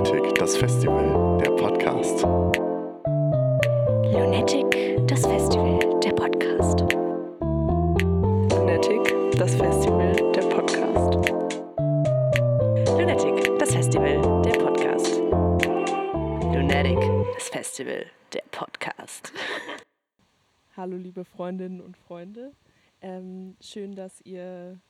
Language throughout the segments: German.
Lunatic, das Festival, der Podcast. Lunatic, das Festival, der Podcast. Lunatic, das Festival, der Podcast. Lunatic, das Festival, der Podcast. Lunatic, das Festival, der Podcast. Hallo liebe Freundinnen und Freunde. Ähm, schön, dass ihr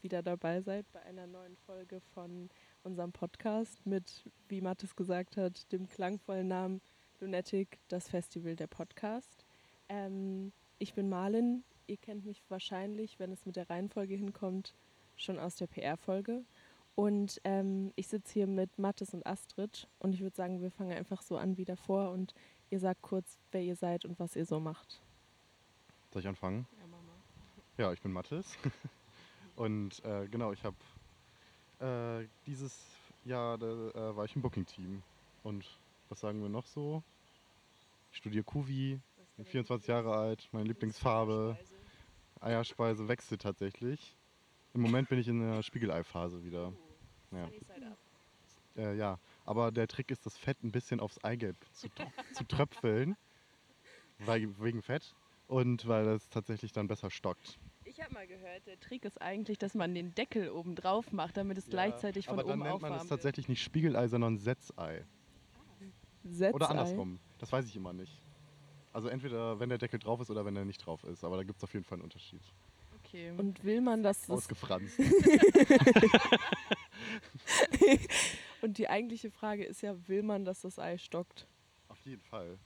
wieder dabei seid bei einer neuen Folge von unserem Podcast mit, wie Mathis gesagt hat, dem klangvollen Namen Lunatic, das Festival der Podcast. Ähm, ich bin Marlin. Ihr kennt mich wahrscheinlich, wenn es mit der Reihenfolge hinkommt, schon aus der PR-Folge. Und ähm, ich sitze hier mit Mathis und Astrid und ich würde sagen, wir fangen einfach so an wie davor und ihr sagt kurz, wer ihr seid und was ihr so macht. Soll ich anfangen? Ja, Mama. Ja, ich bin Mathis. Und äh, genau, ich habe äh, dieses Jahr da, äh, war ich im Booking-Team. Und was sagen wir noch so? Ich studiere Kuvi, bin 24 Jahre alt, meine Lieblingsfarbe. Eierspeise wechselt tatsächlich. Im Moment bin ich in der Spiegelei-Phase wieder. Ja. Äh, ja, aber der Trick ist, das Fett ein bisschen aufs Eigelb zu, zu tröpfeln. Weil, wegen Fett. Und weil es tatsächlich dann besser stockt. Ich habe mal gehört, der Trick ist eigentlich, dass man den Deckel oben drauf macht, damit es gleichzeitig von Aber dann oben nennt man es tatsächlich nicht Spiegelei, sondern Setzei. Setzei. Oder andersrum. Das weiß ich immer nicht. Also entweder wenn der Deckel drauf ist oder wenn er nicht drauf ist. Aber da gibt es auf jeden Fall einen Unterschied. Okay. Und will man, dass das Ausgefranst. Und die eigentliche Frage ist ja, will man, dass das Ei stockt? auf jeden Fall.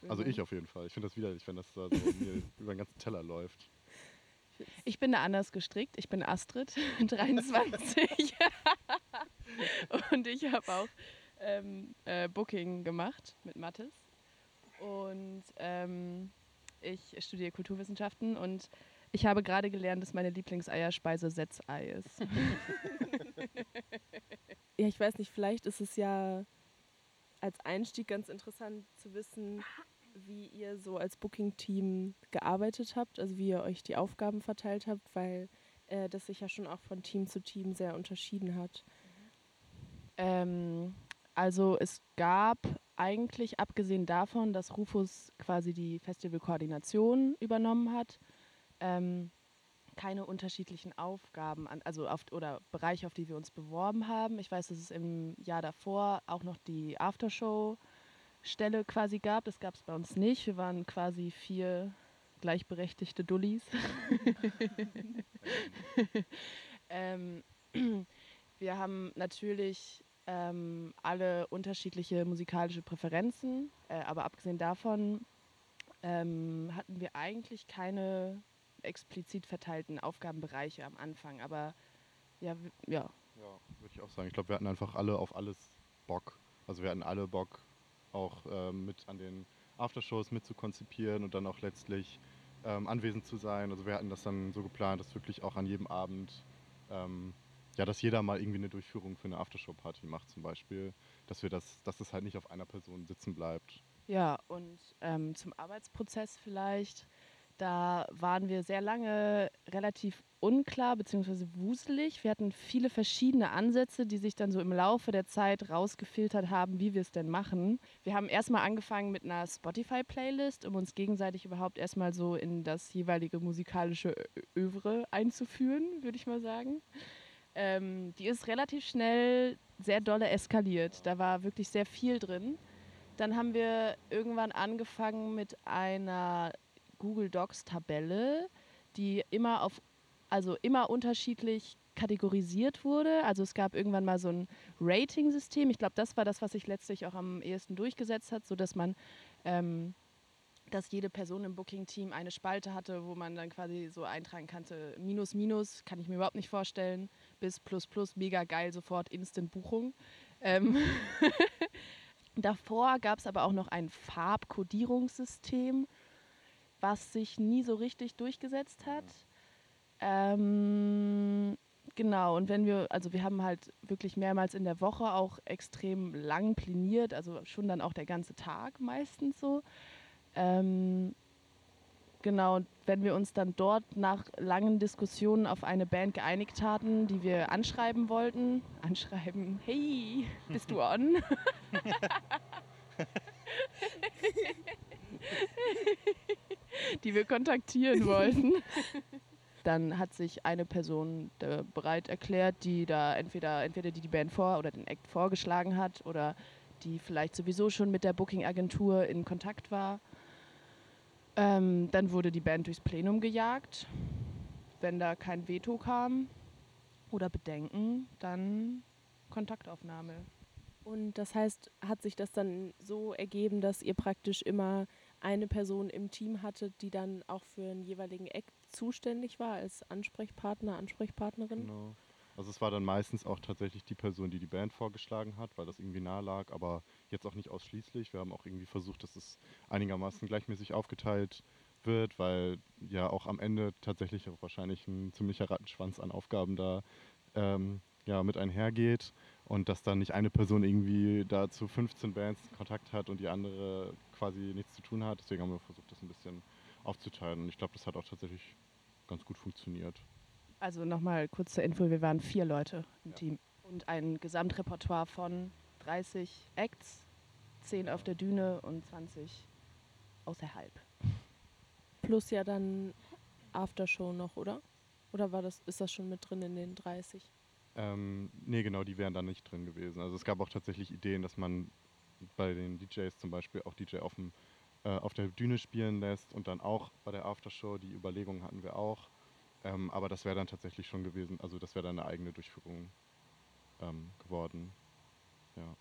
Will Also man? ich auf jeden Fall. Ich finde das widerlich, wenn das da so mir über den ganzen Teller läuft. Ich bin da anders gestrickt. Ich bin Astrid, 23. und ich habe auch ähm, äh, Booking gemacht mit Mathis. Und ähm, ich studiere Kulturwissenschaften und ich habe gerade gelernt, dass meine Lieblingseierspeise Setzei ist. Ja, ich weiß nicht, vielleicht ist es ja als Einstieg ganz interessant zu wissen, wie ihr so als Booking-Team gearbeitet habt, also wie ihr euch die Aufgaben verteilt habt, weil äh, das sich ja schon auch von Team zu Team sehr unterschieden hat. Ähm, also es gab eigentlich, abgesehen davon, dass Rufus quasi die Festivalkoordination übernommen hat, ähm, keine unterschiedlichen Aufgaben, an, also auf, oder Bereiche, auf die wir uns beworben haben. Ich weiß, dass es im Jahr davor auch noch die Aftershow-Stelle quasi gab. Das gab es bei uns nicht. Wir waren quasi vier gleichberechtigte Dullis. ähm, wir haben natürlich ähm, alle unterschiedliche musikalische Präferenzen, äh, aber abgesehen davon ähm, hatten wir eigentlich keine explizit verteilten Aufgabenbereiche am Anfang. Aber ja, ja. Ja, würde ich auch sagen. Ich glaube, wir hatten einfach alle auf alles Bock. Also wir hatten alle Bock, auch ähm, mit an den Aftershows mitzukonzipieren und dann auch letztlich ähm, anwesend zu sein. Also wir hatten das dann so geplant, dass wirklich auch an jedem Abend, ähm, ja, dass jeder mal irgendwie eine Durchführung für eine Aftershow-Party macht zum Beispiel. Dass wir das, dass das halt nicht auf einer Person sitzen bleibt. Ja, und ähm, zum Arbeitsprozess vielleicht. Da waren wir sehr lange relativ unklar bzw. wuselig. Wir hatten viele verschiedene Ansätze, die sich dann so im Laufe der Zeit rausgefiltert haben, wie wir es denn machen. Wir haben erstmal angefangen mit einer Spotify-Playlist, um uns gegenseitig überhaupt erstmal so in das jeweilige musikalische Övre einzuführen, würde ich mal sagen. Ähm, die ist relativ schnell sehr dolle eskaliert. Da war wirklich sehr viel drin. Dann haben wir irgendwann angefangen mit einer Google Docs Tabelle, die immer auf also immer unterschiedlich kategorisiert wurde. Also es gab irgendwann mal so ein Rating-System. Ich glaube, das war das, was sich letztlich auch am ehesten durchgesetzt hat, sodass man ähm, dass jede Person im Booking-Team eine Spalte hatte, wo man dann quasi so eintragen kannte, Minus, Minus, kann ich mir überhaupt nicht vorstellen, bis Plus, Plus, mega geil, sofort Instant-Buchung. Ähm Davor gab es aber auch noch ein Farbkodierungssystem, was sich nie so richtig durchgesetzt hat. Ähm, genau, und wenn wir, also wir haben halt wirklich mehrmals in der Woche auch extrem lang planiert, also schon dann auch der ganze Tag meistens so. Ähm, Genau, und wenn wir uns dann dort nach langen Diskussionen auf eine Band geeinigt hatten, die wir anschreiben wollten, anschreiben, hey, bist du on? die wir kontaktieren wollten. Dann hat sich eine Person äh, bereit erklärt, die da entweder, entweder die die Band vor oder den Act vorgeschlagen hat oder die vielleicht sowieso schon mit der Booking-Agentur in Kontakt war. Ähm, dann wurde die Band durchs Plenum gejagt. Wenn da kein Veto kam oder Bedenken, dann Kontaktaufnahme. Und das heißt, hat sich das dann so ergeben, dass ihr praktisch immer eine Person im Team hattet, die dann auch für einen jeweiligen Act zuständig war als Ansprechpartner, Ansprechpartnerin? Genau. Also es war dann meistens auch tatsächlich die Person, die die Band vorgeschlagen hat, weil das irgendwie nahe lag, aber jetzt auch nicht ausschließlich. Wir haben auch irgendwie versucht, dass es einigermaßen gleichmäßig aufgeteilt wird, weil ja auch am Ende tatsächlich auch wahrscheinlich ein ziemlicher Rattenschwanz an Aufgaben da ähm, ja, mit einhergeht und dass dann nicht eine Person irgendwie da zu 15 Bands Kontakt hat und die andere quasi nichts zu tun hat. Deswegen haben wir versucht, das ein bisschen aufzuteilen und ich glaube, das hat auch tatsächlich ganz gut funktioniert. Also nochmal kurz zur Info, wir waren vier Leute im Ja. Team und ein Gesamtrepertoire von 30 Acts, 10 auf der Düne und 20 außerhalb. Plus ja dann Aftershow noch, oder? Oder war das, ist das schon mit drin in den 30? Ähm, nee, genau, die wären da nicht drin gewesen. Also es gab auch tatsächlich Ideen, dass man bei den DJs zum Beispiel auch DJ auf, dem, äh, auf der Bühne spielen lässt und dann auch bei der Aftershow, die Überlegungen hatten wir auch. Ähm, aber das wäre dann tatsächlich schon gewesen, also das wäre dann eine eigene Durchführung ähm, geworden. Ja.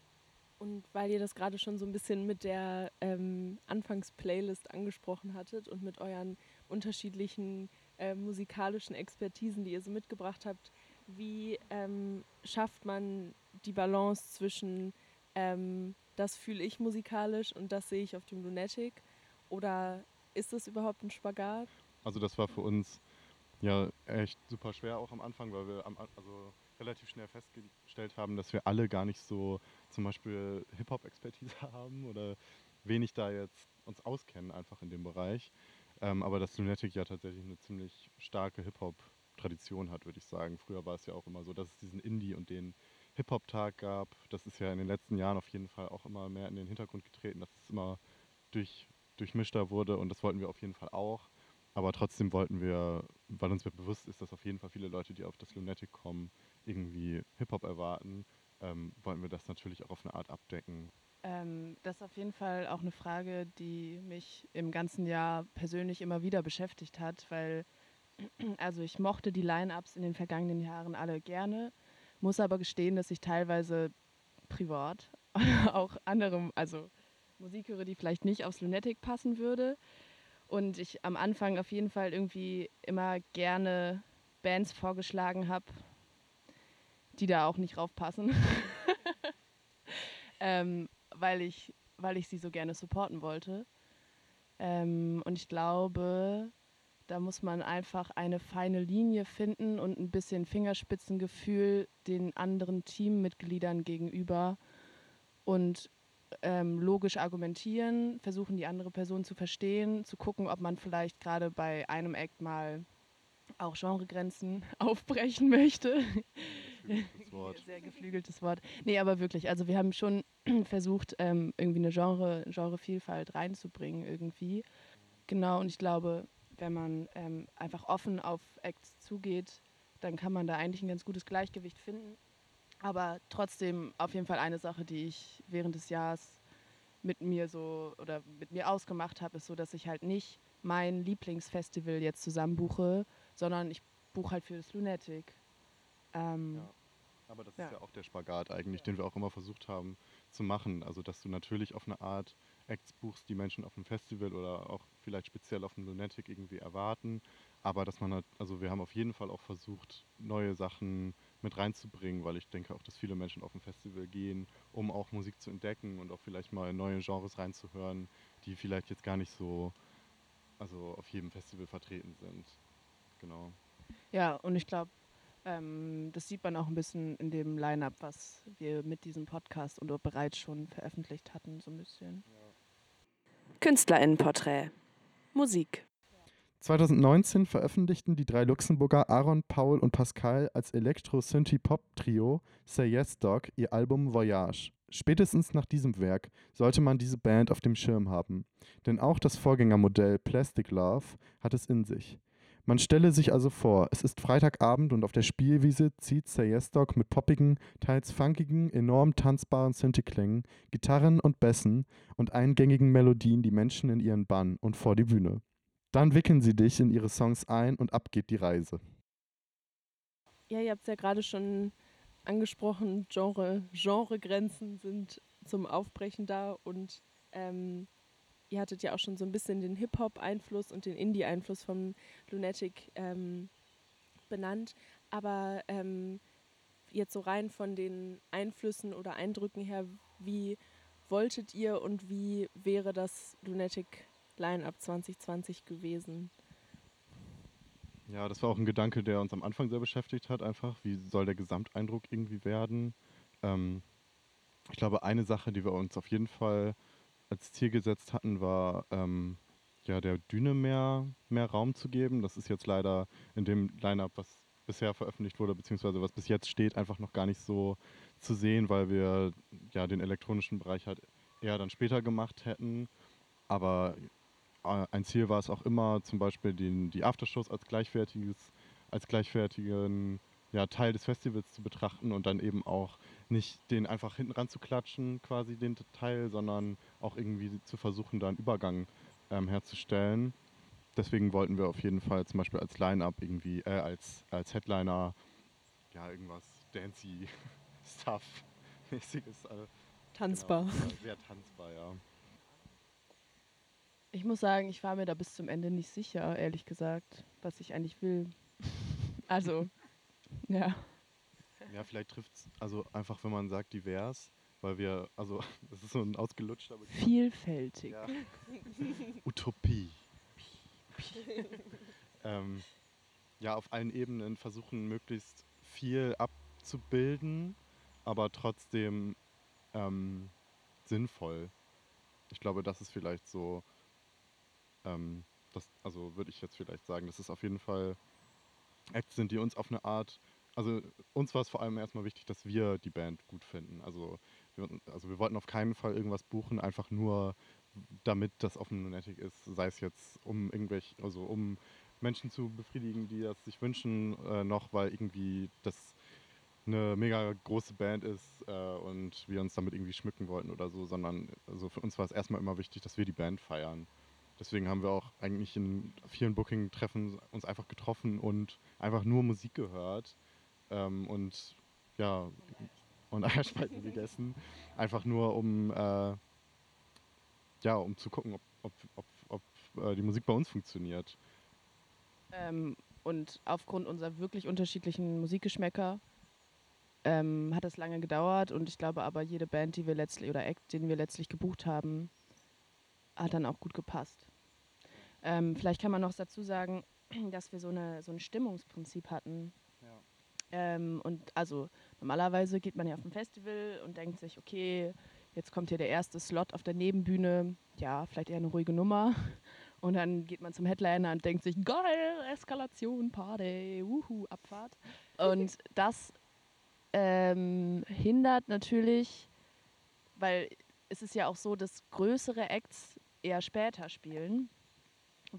Und weil ihr das gerade schon so ein bisschen mit der ähm, Anfangs-Playlist angesprochen hattet und mit euren unterschiedlichen äh, musikalischen Expertisen, die ihr so mitgebracht habt, wie ähm, schafft man die Balance zwischen ähm, das fühle ich musikalisch und das sehe ich auf dem Lunatic? Oder ist das überhaupt ein Spagat? Also das war für uns ja echt super schwer auch am Anfang, weil wir am, also relativ schnell festgestellt haben, dass wir alle gar nicht so zum Beispiel Hip-Hop-Expertise haben oder wenig da jetzt uns auskennen einfach in dem Bereich. Ähm, aber dass Lunatic ja tatsächlich eine ziemlich starke Hip-Hop-Tradition hat, würde ich sagen. Früher war es ja auch immer so, dass es diesen Indie- und den Hip-Hop-Tag gab. Das ist ja in den letzten Jahren auf jeden Fall auch immer mehr in den Hintergrund getreten, dass es immer durch, durchmischter wurde und das wollten wir auf jeden Fall auch. Aber trotzdem wollten wir, weil uns bewusst ist, dass auf jeden Fall viele Leute, die auf das Lunatic kommen, irgendwie Hip-Hop erwarten, ähm, wollten wir das natürlich auch auf eine Art abdecken. Ähm, das ist auf jeden Fall auch eine Frage, die mich im ganzen Jahr persönlich immer wieder beschäftigt hat, weil also ich mochte die Line-ups in den vergangenen Jahren alle gerne, muss aber gestehen, dass ich teilweise privat auch andere, also Musik höre, die vielleicht nicht aufs Lunatic passen würde. Und ich am Anfang auf jeden Fall irgendwie immer gerne Bands vorgeschlagen habe, die da auch nicht raufpassen. ähm, weil, ich, weil ich sie so gerne supporten wollte. Ähm, und ich glaube, da muss man einfach eine feine Linie finden und ein bisschen Fingerspitzengefühl den anderen Teammitgliedern gegenüber und ähm, logisch argumentieren, versuchen die andere Person zu verstehen, zu gucken, ob man vielleicht gerade bei einem Act mal auch Genregrenzen aufbrechen möchte. Das Wort. Sehr geflügeltes Wort. Nee, aber wirklich, also wir haben schon versucht, ähm, irgendwie eine Genre, Genrevielfalt reinzubringen irgendwie. Genau, und ich glaube, wenn man ähm, einfach offen auf Acts zugeht, dann kann man da eigentlich ein ganz gutes Gleichgewicht finden. Aber trotzdem auf jeden Fall eine Sache, die ich während des Jahres mit mir so oder mit mir ausgemacht habe, ist so, dass ich halt nicht mein Lieblingsfestival jetzt zusammen buche, sondern ich buche halt für das Lunatic. Ähm, Ja. Aber das Ja. ist ja auch der Spagat eigentlich, den wir auch immer versucht haben zu machen. Also dass du natürlich auf eine Art Acts buchst, die Menschen auf dem Festival oder auch vielleicht speziell auf dem Lunatic irgendwie erwarten. Aber dass man halt, also wir haben auf jeden Fall auch versucht, neue Sachen mit reinzubringen, weil ich denke auch, dass viele Menschen auf ein Festival gehen, um auch Musik zu entdecken und auch vielleicht mal neue Genres reinzuhören, die vielleicht jetzt gar nicht so, also auf jedem Festival vertreten sind. Genau. Ja, und ich glaube, ähm, das sieht man auch ein bisschen in dem Line-up, was wir mit diesem Podcast und bereits schon veröffentlicht hatten, so ein bisschen. KünstlerInnenporträt. Musik. 2019 veröffentlichten die drei Luxemburger Aaron, Paul und Pascal als Elektro-Synthie-Pop-Trio Say Yes Dog ihr Album Voyage. Spätestens nach diesem Werk sollte man diese Band auf dem Schirm haben, denn auch das Vorgängermodell Plastic Love hat es in sich. Man stelle sich also vor, es ist Freitagabend und auf der Spielwiese zieht Say Yes Dog mit poppigen, teils funkigen, enorm tanzbaren Synthi-Klängen, Gitarren und Bässen und eingängigen Melodien die Menschen in ihren Bann und vor die Bühne. Dann wickeln sie dich in ihre Songs ein und ab geht die Reise. Ja, ihr habt es ja gerade schon angesprochen, Genre, Genregrenzen sind zum Aufbrechen da und ähm, ihr hattet ja auch schon so ein bisschen den Hip-Hop-Einfluss und den Indie-Einfluss von Lunatic ähm, benannt. Aber ähm, jetzt so rein von den Einflüssen oder Eindrücken her, wie wolltet ihr und wie wäre das Lunatic Line-Up 2020 gewesen? Ja, das war auch ein Gedanke, der uns am Anfang sehr beschäftigt hat, einfach. Wie soll der Gesamteindruck irgendwie werden? Ähm, ich glaube, eine Sache, die wir uns auf jeden Fall als Ziel gesetzt hatten, war ähm, ja der Düne mehr, mehr Raum zu geben. Das ist jetzt leider in dem Line-Up, was bisher veröffentlicht wurde, beziehungsweise was bis jetzt steht, einfach noch gar nicht so zu sehen, weil wir ja den elektronischen Bereich halt eher dann später gemacht hätten. Aber äh, ein Ziel war es auch immer, zum Beispiel den, die Aftershows als gleichwertiges, als gleichwertigen ja, Teil des Festivals zu betrachten und dann eben auch nicht den einfach hinten ran zu klatschen, quasi den Teil, sondern auch irgendwie zu versuchen, da einen Übergang ähm, herzustellen. Deswegen wollten wir auf jeden Fall zum Beispiel als Line-Up irgendwie, äh, als, als Headliner, ja, irgendwas dancy Stuff-mäßiges. Äh, Tanzbar. Genau, sehr tanzbar, ja. Ich muss sagen, ich war mir da bis zum Ende nicht sicher, ehrlich gesagt, was ich eigentlich will. Also, ja. Ja, vielleicht trifft es, also einfach, wenn man sagt divers, weil wir, also, das ist so ein ausgelutschter Begriff. Vielfältig. Ja. Utopie. ähm, ja, auf allen Ebenen versuchen, möglichst viel abzubilden, aber trotzdem ähm, sinnvoll. Ich glaube, das ist vielleicht so, ähm, das, also würde ich jetzt vielleicht sagen, das ist auf jeden Fall Acts sind, die uns auf eine Art, also uns war es vor allem erstmal wichtig, dass wir die Band gut finden. Also wir, also wir wollten auf keinen Fall irgendwas buchen, einfach nur damit das auf dem Lunatic ist, sei es jetzt um irgendwelche, also um Menschen zu befriedigen, die das sich wünschen, äh, noch weil irgendwie das eine mega große Band ist äh, und wir uns damit irgendwie schmücken wollten oder so, sondern also für uns war es erstmal immer wichtig, dass wir die Band feiern. Deswegen haben wir auch eigentlich in vielen Booking-Treffen uns einfach getroffen und einfach nur Musik gehört ähm, und ja, und Eierspeisen gegessen. Einfach nur um äh, ja, um zu gucken, ob, ob, ob, ob äh, die Musik bei uns funktioniert. Ähm, und aufgrund unserer wirklich unterschiedlichen Musikgeschmäcker ähm, hat es lange gedauert und ich glaube aber jede Band, die wir letztlich oder Act, den wir letztlich gebucht haben, hat dann auch gut gepasst. Ähm, vielleicht kann man noch dazu sagen, dass wir so, eine, so ein Stimmungsprinzip hatten. Ja. Ähm, und also normalerweise geht man ja auf ein Festival und denkt sich, okay, jetzt kommt hier der erste Slot auf der Nebenbühne, ja, vielleicht eher eine ruhige Nummer. Und dann geht man zum Headliner und denkt sich, geil, Eskalation, Party, wuhu, Abfahrt. Und das ähm, hindert natürlich, weil es ist ja auch so, dass größere Acts eher später spielen,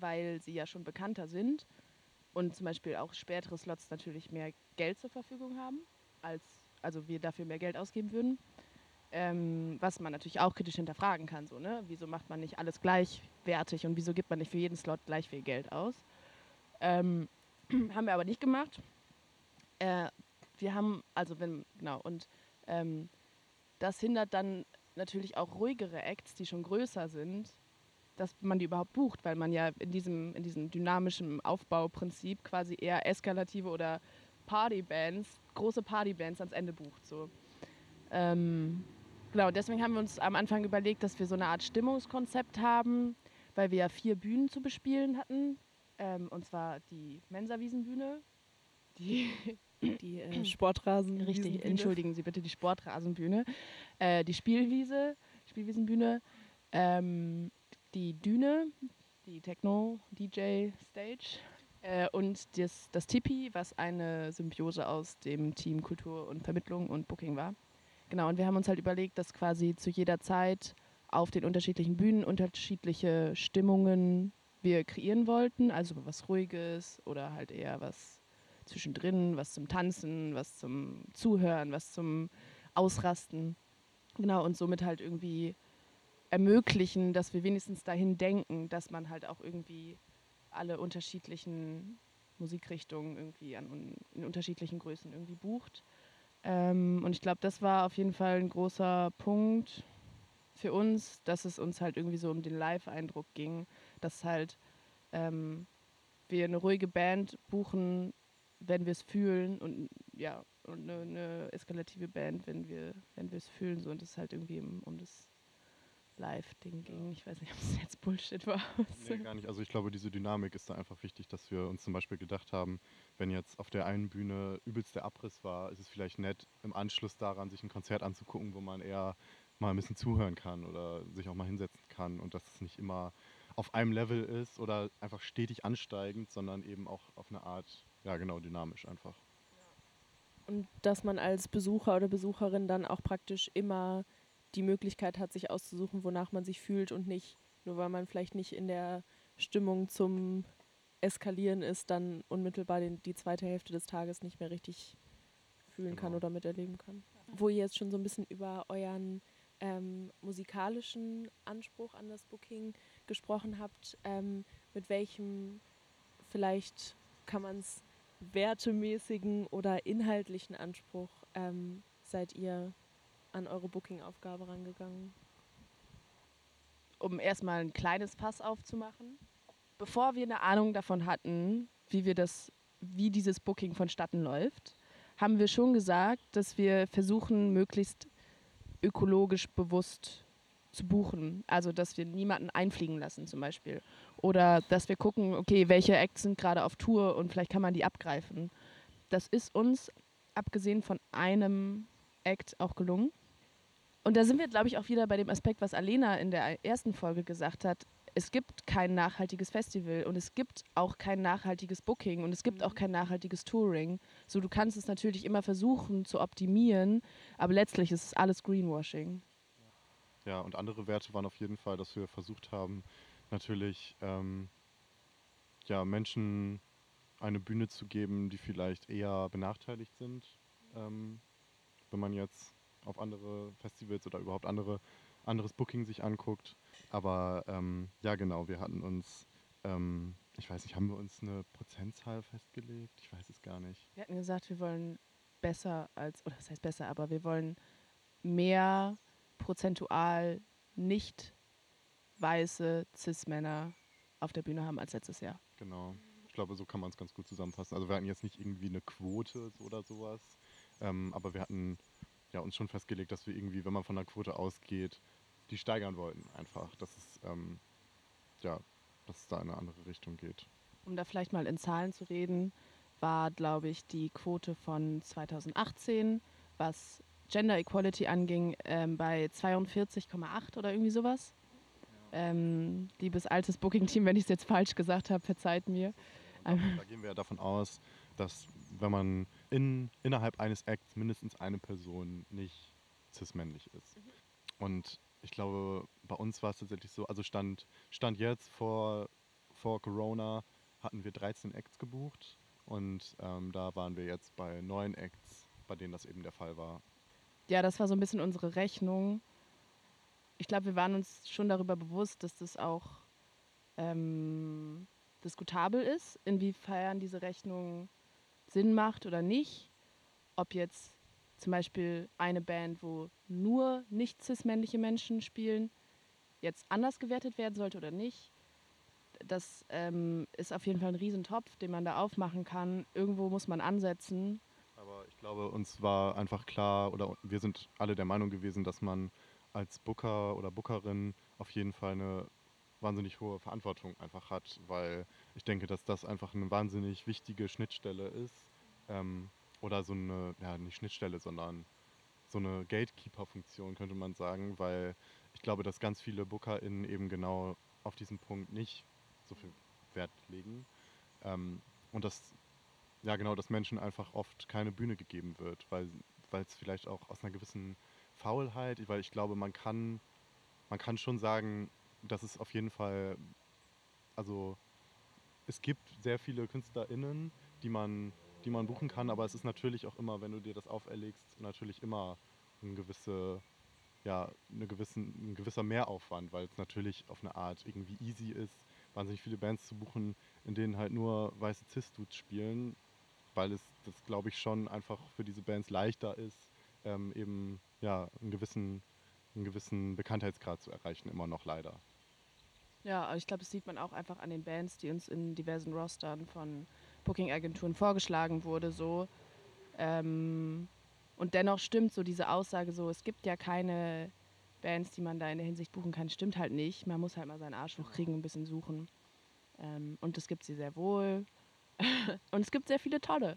weil sie ja schon bekannter sind und zum Beispiel auch spätere Slots natürlich mehr Geld zur Verfügung haben, als also wir dafür mehr Geld ausgeben würden. Ähm, was man natürlich auch kritisch hinterfragen kann. So, ne? Wieso macht man nicht alles gleichwertig und wieso gibt man nicht für jeden Slot gleich viel Geld aus? Ähm, haben wir aber nicht gemacht. Äh, wir haben, also wenn, genau, und ähm, das hindert dann natürlich auch ruhigere Acts, die schon größer sind, dass man die überhaupt bucht, weil man ja in diesem, in diesem dynamischen Aufbauprinzip quasi eher eskalative oder Partybands, große Partybands ans Ende bucht. So. Ähm, genau, deswegen haben wir uns am Anfang überlegt, dass wir so eine Art Stimmungskonzept haben, weil wir ja vier Bühnen zu bespielen hatten. Ähm, und zwar die Mensa-Wiesenbühne, die Die äh, Sportrasen. Richtig, entschuldigen Sie bitte die Sportrasenbühne, äh, die Spielwiese, Spielwiesenbühne, ähm, die Düne die Techno-DJ-Stage. Äh, und das, das Tipi, was eine Symbiose aus dem Team Kultur und Vermittlung und Booking war. Genau, und wir haben uns halt überlegt, dass quasi zu jeder Zeit auf den unterschiedlichen Bühnen unterschiedliche Stimmungen wir kreieren wollten. Also was Ruhiges oder halt eher was zwischendrin, was zum Tanzen, was zum Zuhören, was zum Ausrasten. Genau, und somit halt irgendwie ermöglichen, dass wir wenigstens dahin denken, dass man halt auch irgendwie alle unterschiedlichen Musikrichtungen irgendwie an, in unterschiedlichen Größen irgendwie bucht. Ähm, und ich glaube, das war auf jeden Fall ein großer Punkt für uns, dass es uns halt irgendwie so um den Live-Eindruck ging, dass halt ähm, wir eine ruhige Band buchen, wenn wir es fühlen und ja, und eine, eine, eskalative Band, wenn wir wenn wir es fühlen so und es halt irgendwie um, um das Live-Ding ging. Ich weiß nicht, ob es jetzt Bullshit war. Nee, gar nicht. Also ich glaube, diese Dynamik ist da einfach wichtig, dass wir uns zum Beispiel gedacht haben, wenn jetzt auf der einen Bühne übelst der Abriss war, ist es vielleicht nett, im Anschluss daran sich ein Konzert anzugucken, wo man eher mal ein bisschen zuhören kann oder sich auch mal hinsetzen kann und dass es nicht immer auf einem Level ist oder einfach stetig ansteigend, sondern eben auch auf eine Art, ja genau, dynamisch einfach. Und dass man als Besucher oder Besucherin dann auch praktisch immer die Möglichkeit hat, sich auszusuchen, wonach man sich fühlt und nicht, nur weil man vielleicht nicht in der Stimmung zum Eskalieren ist, dann unmittelbar den, die zweite Hälfte des Tages nicht mehr richtig fühlen genau. kann oder miterleben kann. Wo ihr jetzt schon so ein bisschen über euren ähm, musikalischen Anspruch an das Booking gesprochen habt, ähm, mit welchem vielleicht kann man es wertemäßigen oder inhaltlichen Anspruch ähm, seid ihr an eure Booking-Aufgabe rangegangen? Um erstmal ein kleines Pass aufzumachen. Bevor wir eine Ahnung davon hatten, wie wir das, wie dieses Booking vonstatten läuft, haben wir schon gesagt, dass wir versuchen, möglichst ökologisch bewusst zu buchen. Also, dass wir niemanden einfliegen lassen zum Beispiel. Oder dass wir gucken, okay, welche Acts sind gerade auf Tour und vielleicht kann man die abgreifen. Das ist uns, abgesehen von einem Act, auch gelungen. Und da sind wir, glaube ich, auch wieder bei dem Aspekt, was Alena in der ersten Folge gesagt hat. Es gibt kein nachhaltiges Festival und es gibt auch kein nachhaltiges Booking und es gibt auch kein nachhaltiges Touring. So, du kannst es natürlich immer versuchen zu optimieren, aber letztlich ist es alles Greenwashing. Ja, und andere Werte waren auf jeden Fall, dass wir versucht haben, natürlich ähm, ja, Menschen eine Bühne zu geben, die vielleicht eher benachteiligt sind, ähm, wenn man jetzt auf andere Festivals oder überhaupt andere, anderes Booking sich anguckt. Aber ähm, ja, genau, wir hatten uns, ähm, ich weiß nicht, haben wir uns eine Prozentzahl festgelegt? Ich weiß es gar nicht. Wir hatten gesagt, wir wollen besser als, oder das heißt besser, aber wir wollen mehr prozentual nicht weiße Cis-Männer auf der Bühne haben als letztes Jahr. Genau. Ich glaube, so kann man es ganz gut zusammenfassen. Also wir hatten jetzt nicht irgendwie eine Quote oder sowas, ähm, aber wir hatten ja, uns schon festgelegt, dass wir irgendwie, wenn man von der Quote ausgeht, die steigern wollten einfach, dass es, ähm, ja, dass es da in eine andere Richtung geht. Um da vielleicht mal in Zahlen zu reden, war, glaube ich, die Quote von 2018, was Gender Equality anging, ähm, bei 42,8 oder irgendwie sowas. Ähm, liebes altes Booking-Team, wenn ich es jetzt falsch gesagt habe, verzeiht mir. Da, da gehen wir ja davon aus, dass wenn man in, innerhalb eines Acts mindestens eine Person nicht cis-männlich ist. Mhm. Und ich glaube, bei uns war es tatsächlich so, also stand, stand jetzt vor, vor Corona hatten wir 13 Acts gebucht und ähm, da waren wir jetzt bei neun Acts, bei denen das eben der Fall war. Ja, das war so ein bisschen unsere Rechnung. Ich glaube, wir waren uns schon darüber bewusst, dass das auch ähm, diskutabel ist, inwiefern diese Rechnung Sinn macht oder nicht. Ob jetzt zum Beispiel eine Band, wo nur nicht cis-männliche Menschen spielen, jetzt anders gewertet werden sollte oder nicht. Das ähm, ist auf jeden Fall ein Riesentopf, den man da aufmachen kann. Irgendwo muss man ansetzen. Aber ich glaube, uns war einfach klar, oder wir sind alle der Meinung gewesen, dass man als Booker oder Bookerin auf jeden Fall eine wahnsinnig hohe Verantwortung einfach hat, weil ich denke, dass das einfach eine wahnsinnig wichtige Schnittstelle ist. Ähm, oder so eine, ja, nicht Schnittstelle, sondern so eine Gatekeeper-Funktion, könnte man sagen, weil ich glaube, dass ganz viele BookerInnen eben genau auf diesen Punkt nicht so viel Wert legen. Ähm, und dass, ja genau, dass Menschen einfach oft keine Bühne gegeben wird, weil es vielleicht auch aus einer gewissen Faulheit, weil ich glaube, man kann, man kann schon sagen, dass es auf jeden Fall, also es gibt sehr viele KünstlerInnen, die man, die man buchen kann, aber es ist natürlich auch immer, wenn du dir das auferlegst, natürlich immer ein, gewisse, ja, eine gewissen, ein gewisser Mehraufwand, weil es natürlich auf eine Art irgendwie easy ist, wahnsinnig viele Bands zu buchen, in denen halt nur weiße Cis-Dudes spielen, weil es das, glaube ich, schon einfach für diese Bands leichter ist, ähm, eben ja, einen, gewissen, einen gewissen Bekanntheitsgrad zu erreichen, immer noch leider. Ja, ich glaube, das sieht man auch einfach an den Bands, die uns in diversen Rostern von Booking-Agenturen vorgeschlagen wurde, so. Ähm, und dennoch stimmt so diese Aussage so, es gibt ja keine Bands, die man da in der Hinsicht buchen kann, stimmt halt nicht. Man muss halt mal seinen Arsch hochkriegen, ein bisschen suchen. Ähm, und es gibt sie sehr wohl. und es gibt sehr viele tolle.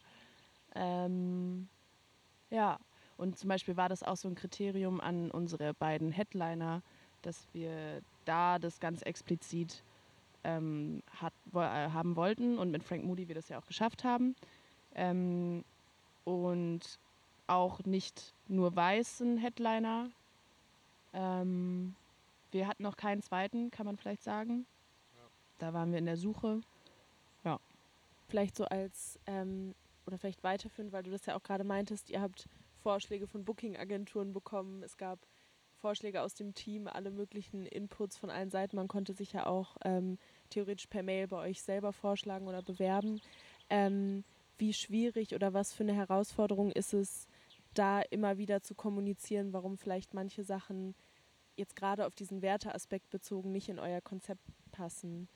Ähm, ja, und zum Beispiel war das auch so ein Kriterium an unsere beiden Headliner, dass wir da das ganz explizit ähm, hat, wo, äh, haben wollten und mit Frank Moody wir das ja auch geschafft haben. Ähm, und auch nicht nur weißen Headliner. Ähm, wir hatten noch keinen zweiten, kann man vielleicht sagen. Ja. Da waren wir in der Suche. Ja. Vielleicht so als, ähm, oder vielleicht weiterführen, weil du das ja auch gerade meintest, ihr habt Vorschläge von Booking-Agenturen bekommen. Es gab Vorschläge aus dem Team, alle möglichen Inputs von allen Seiten. Man konnte sich ja auch ähm, theoretisch per Mail bei euch selber vorschlagen oder bewerben. Ähm, wie schwierig oder was für eine Herausforderung ist es, da immer wieder zu kommunizieren, warum vielleicht manche Sachen jetzt gerade auf diesen Werteaspekt bezogen nicht in euer Konzept passen?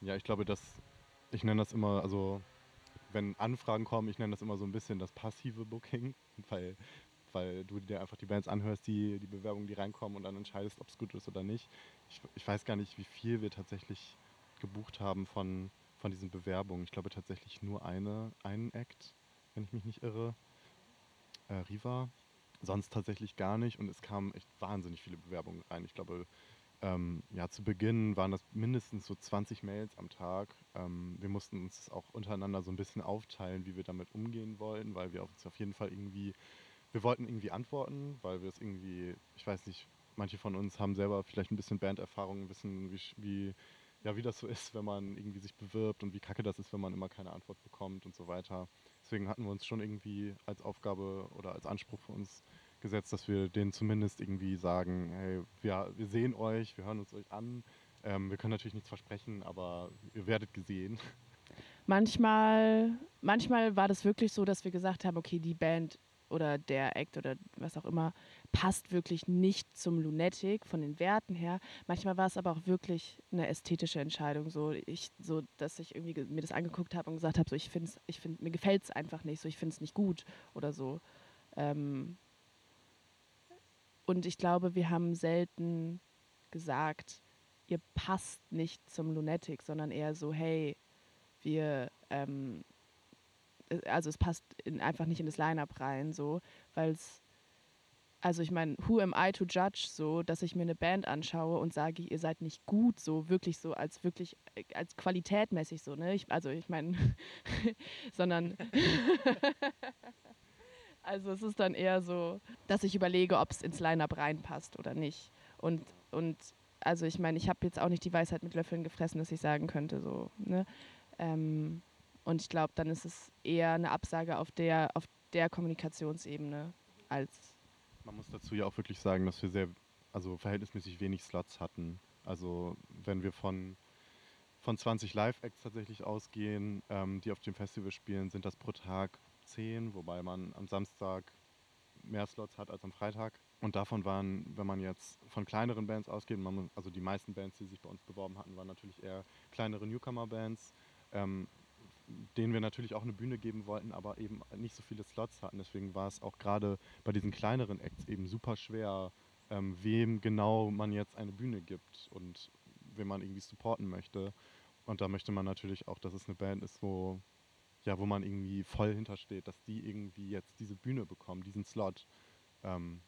Ja, ich glaube, dass ich nenne das immer, also wenn Anfragen kommen, ich nenne das immer so ein bisschen das passive Booking, weil weil du dir einfach die Bands anhörst, die, die Bewerbungen, die reinkommen und dann entscheidest, ob es gut ist oder nicht. Ich, ich weiß gar nicht, wie viel wir tatsächlich gebucht haben von, von diesen Bewerbungen. Ich glaube tatsächlich nur eine, einen Act, wenn ich mich nicht irre. Äh, Riva. Sonst tatsächlich gar nicht und es kamen echt wahnsinnig viele Bewerbungen rein. Ich glaube, ähm, ja, zu Beginn waren das mindestens so 20 Mails am Tag. Ähm, wir mussten uns auch untereinander so ein bisschen aufteilen, wie wir damit umgehen wollen, weil wir uns auf jeden Fall irgendwie wir wollten irgendwie antworten, weil wir es irgendwie, ich weiß nicht, manche von uns haben selber vielleicht ein bisschen Banderfahrung, wissen, wie, wie, ja, wie das so ist, wenn man irgendwie sich bewirbt und wie kacke das ist, wenn man immer keine Antwort bekommt und so weiter. Deswegen hatten wir uns schon irgendwie als Aufgabe oder als Anspruch für uns gesetzt, dass wir denen zumindest irgendwie sagen, hey, wir, wir sehen euch, wir hören uns euch an. Ähm, wir können natürlich nichts versprechen, aber ihr werdet gesehen. Manchmal, manchmal war das wirklich so, dass wir gesagt haben, okay, die Band oder der Act oder was auch immer passt wirklich nicht zum Lunatic von den Werten her. Manchmal war es aber auch wirklich eine ästhetische Entscheidung, so ich so dass ich irgendwie mir das angeguckt habe und gesagt habe, so ich finde ich finde mir gefällt es einfach nicht, so ich finde es nicht gut oder so. Ähm und ich glaube, wir haben selten gesagt, ihr passt nicht zum Lunatic, sondern eher so, hey, wir ähm, äh, also es passt in, einfach nicht in das Line-up rein, so, weil es, also ich meine, who am I to judge, so, dass ich mir eine Band anschaue und sage, ihr seid nicht gut, so wirklich so, als wirklich, äh, als qualitätmäßig so, ne? Ich, also ich meine, sondern, also es ist dann eher so, dass ich überlege, ob es ins Line-up reinpasst oder nicht. Und, und also ich meine, ich habe jetzt auch nicht die Weisheit mit Löffeln gefressen, dass ich sagen könnte, so, ne? Ähm, und ich glaube, dann ist es eher eine Absage auf der, auf der Kommunikationsebene als. Man muss dazu ja auch wirklich sagen, dass wir sehr, also verhältnismäßig wenig Slots hatten. Also wenn wir von, von 20 Live-Acts tatsächlich ausgehen, ähm, die auf dem Festival spielen, sind das pro Tag 10, wobei man am Samstag mehr Slots hat als am Freitag. Und davon waren, wenn man jetzt von kleineren Bands ausgeht, man, also die meisten Bands, die sich bei uns beworben hatten, waren natürlich eher kleinere Newcomer-Bands. Ähm, denen wir natürlich auch eine Bühne geben wollten, aber eben nicht so viele Slots hatten. Deswegen war es auch gerade bei diesen kleineren Acts eben super schwer, ähm, wem genau man jetzt eine Bühne gibt und wen man irgendwie supporten möchte. Und da möchte man natürlich auch, dass es eine Band ist, wo, ja, wo man irgendwie voll hintersteht, dass die irgendwie jetzt diese Bühne bekommen, diesen Slot. Ähm,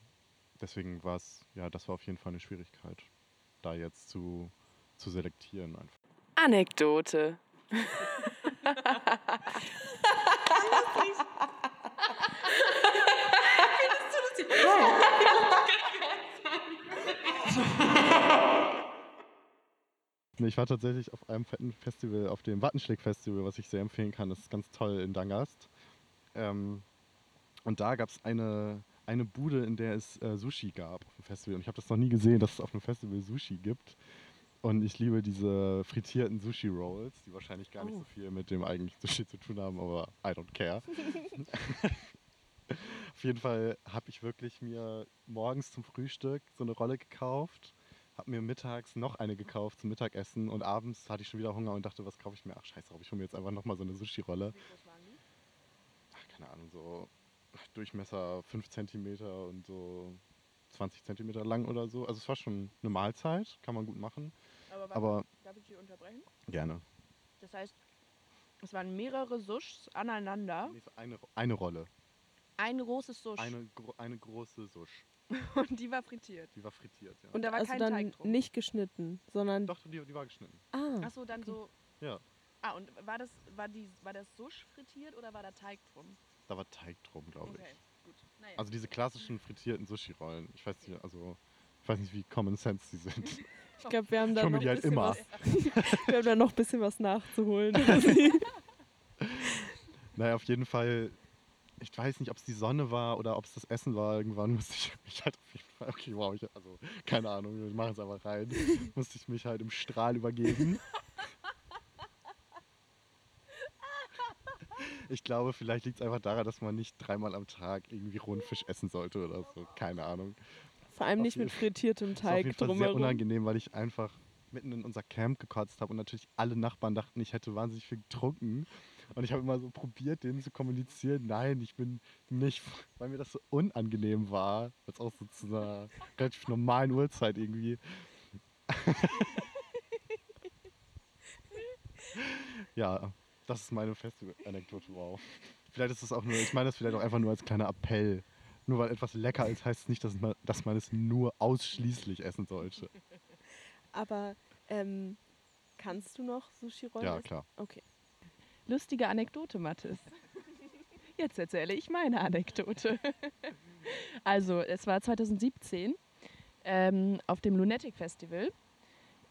deswegen war es, ja, das war auf jeden Fall eine Schwierigkeit, da jetzt zu, zu selektieren einfach. Anekdote. Nee, Ich war tatsächlich auf einem fetten Festival, auf dem Wattenschläg-Festival, was ich sehr empfehlen kann. Das ist ganz toll in Dangast. Ähm, und da gab es eine, eine Bude, in der es äh, Sushi gab auf dem Festival. Und ich habe das noch nie gesehen, dass es auf einem Festival Sushi gibt. Und ich liebe diese frittierten Sushi-Rolls, die wahrscheinlich gar nicht Oh. so viel mit dem eigentlichen Sushi zu tun haben, aber I don't care. auf jeden Fall habe ich wirklich mir morgens zum Frühstück so eine Rolle gekauft habe mir mittags noch eine gekauft zum Mittagessen und abends hatte ich schon wieder Hunger und dachte, was kaufe ich mir? Ach scheiße drauf, ich hole mir jetzt einfach nochmal so eine Sushi-Rolle. Ach, keine Ahnung, so Durchmesser 5 cm und so 20 cm lang oder so. Also es war schon eine Mahlzeit, kann man gut machen. Aber, Aber darf ich dich unterbrechen? gerne. Das heißt, es waren mehrere Sushs aneinander. Nee, eine, eine Rolle. Ein großes Sush. Eine, eine große Sush. Und die war frittiert. Die war frittiert, ja. Und da war also kein dann Teig drum. nicht geschnitten, sondern. Doch, die, die war geschnitten. Ah, Achso, dann so. Ja, Ah, und war das, war die, war das Sush frittiert oder war da Teig drum? da war Teig drum, glaube ich. Okay, gut. Naja. Also diese klassischen frittierten Sushi-Rollen. Ich weiß nicht, also ich weiß nicht, wie Common Sense die sind. ich glaube, wir haben da noch halt bisschen immer. was. Wir haben da noch ein bisschen was nachzuholen. Naja, auf jeden Fall, ich weiß nicht, ob es die Sonne war oder ob es das Essen war. Irgendwann musste ich mich halt auf jeden Fall, okay, wow, ich, also keine Ahnung, wir machen es einfach rein. musste ich mich halt im Strahl übergeben. Ich glaube, vielleicht liegt es einfach daran, dass man nicht dreimal am Tag irgendwie rohen Fisch essen sollte oder so. Keine Ahnung. Vor allem nicht mit frittiertem Das war auf Teig jeden Fall sehr unangenehm, weil ich einfach mitten in unser Camp gekotzt habe und natürlich alle Nachbarn dachten, ich hätte wahnsinnig viel getrunken. Und ich habe immer so probiert, denen zu kommunizieren, nein, ich bin nicht, weil mir das so unangenehm war, als auch so zu einer relativ normalen Uhrzeit irgendwie. ja, das ist meine Festival-Anekdote, wow. Vielleicht ist das auch nur, ich meine das vielleicht auch einfach nur als kleiner Appell. Nur weil etwas lecker ist, heißt es nicht, dass man, dass man es nur ausschließlich essen sollte. Aber ähm, kannst du noch Sushi-Rollen Ja, essen? klar. Okay. Lustige Anekdote, Mathis. Jetzt erzähle ich meine Anekdote. Also, es war 2017 ähm, auf dem Lunatic Festival.